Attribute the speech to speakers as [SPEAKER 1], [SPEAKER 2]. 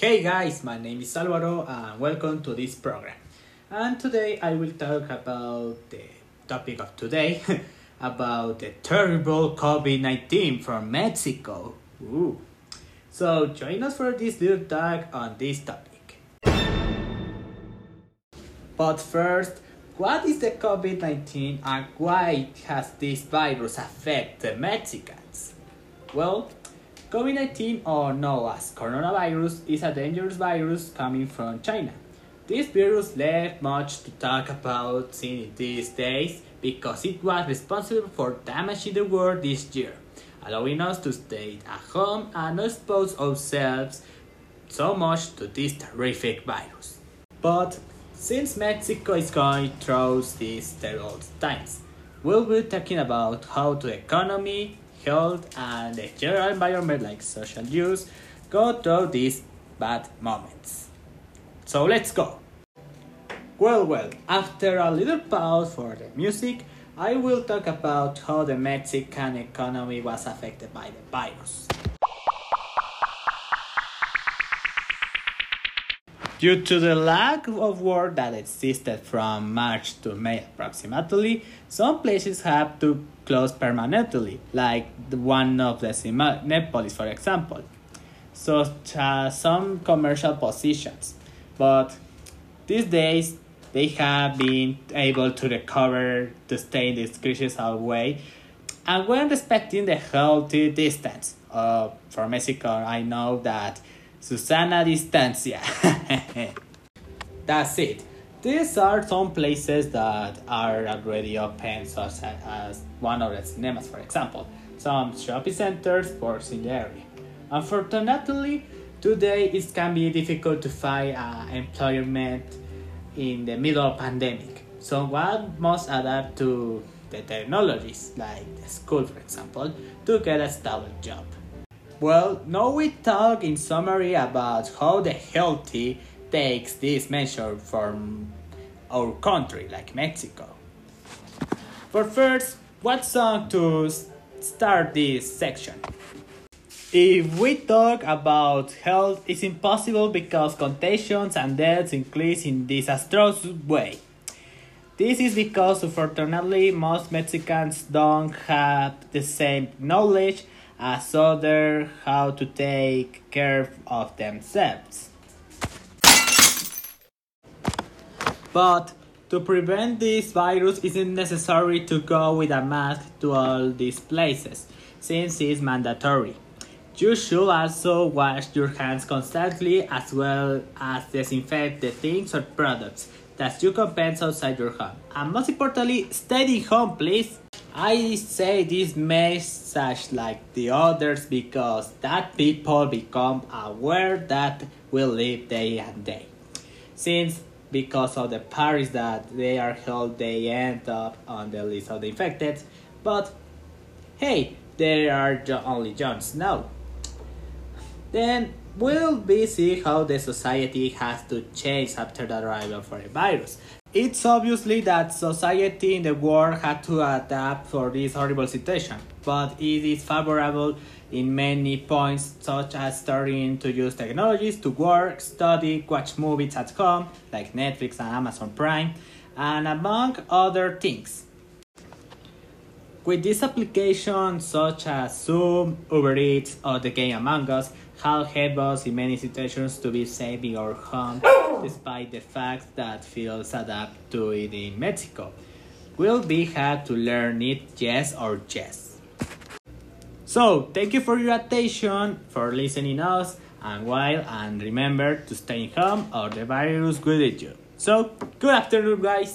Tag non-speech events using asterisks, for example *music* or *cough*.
[SPEAKER 1] Hey guys, my name is Alvaro and welcome to this program. And today I will talk about the topic of today *laughs* about the terrible COVID 19 from Mexico. Ooh. So join us for this little talk on this topic. But first, what is the COVID 19 and why has this virus affected Mexicans? Well, COVID 19, or known as coronavirus, is a dangerous virus coming from China. This virus left much to talk about in these days because it was responsible for damaging the world this year, allowing us to stay at home and not expose ourselves so much to this terrific virus. But since Mexico is going through these terrible times, we'll be talking about how the economy, health, and the general environment like social use go through these bad moments. So let's go! Well, well, after a little pause for the music, I will talk about how the Mexican economy was affected by the virus. Due to the lack of work that existed from March to May approximately, some places have to close permanently, like the one of the Cinépolis, for example, such as some commercial positions. But these days, they have been able to recover to stay in this critical way, and when respecting the healthy distance. Uh, for Mexico, I know that Susana Distancia. *laughs* That's it. These are some places that are already open, such as one of the cinemas, for example, some shopping centers, for in. Unfortunately, today it can be difficult to find uh, employment in the middle of pandemic. So one must adapt to the technologies, like the school, for example, to get a stable job. Well, now we talk in summary about how the healthy takes this measure from our country, like Mexico. But first, what song to start this section? If we talk about health, it's impossible because contagions and deaths increase in disastrous way. This is because unfortunately most Mexicans don't have the same knowledge as others how to take care of themselves. But to prevent this virus, isn't necessary to go with a mask to all these places, since it's mandatory. You should also wash your hands constantly as well as disinfect the things or products that you can outside your home. And most importantly, stay at home, please. I say this message like the others because that people become aware that we live day and day. Since because of the parties that they are held, they end up on the list of the infected. But hey, they are only Jones now. Then we'll be see how the society has to change after the arrival for a virus. It's obviously that society in the world had to adapt for this horrible situation, but it is favorable in many points, such as starting to use technologies to work, study, watch movies at home, like Netflix and Amazon Prime, and among other things. With these applications such as Zoom, Uber Eats, or the game Among Us, have helped us in many situations to be safe in our home, *coughs* despite the fact that fields adapt to it in Mexico. Will be had to learn it yes or yes. So, thank you for your attention, for listening us, and while and remember to stay home or the virus will eat you. So, good afternoon, guys.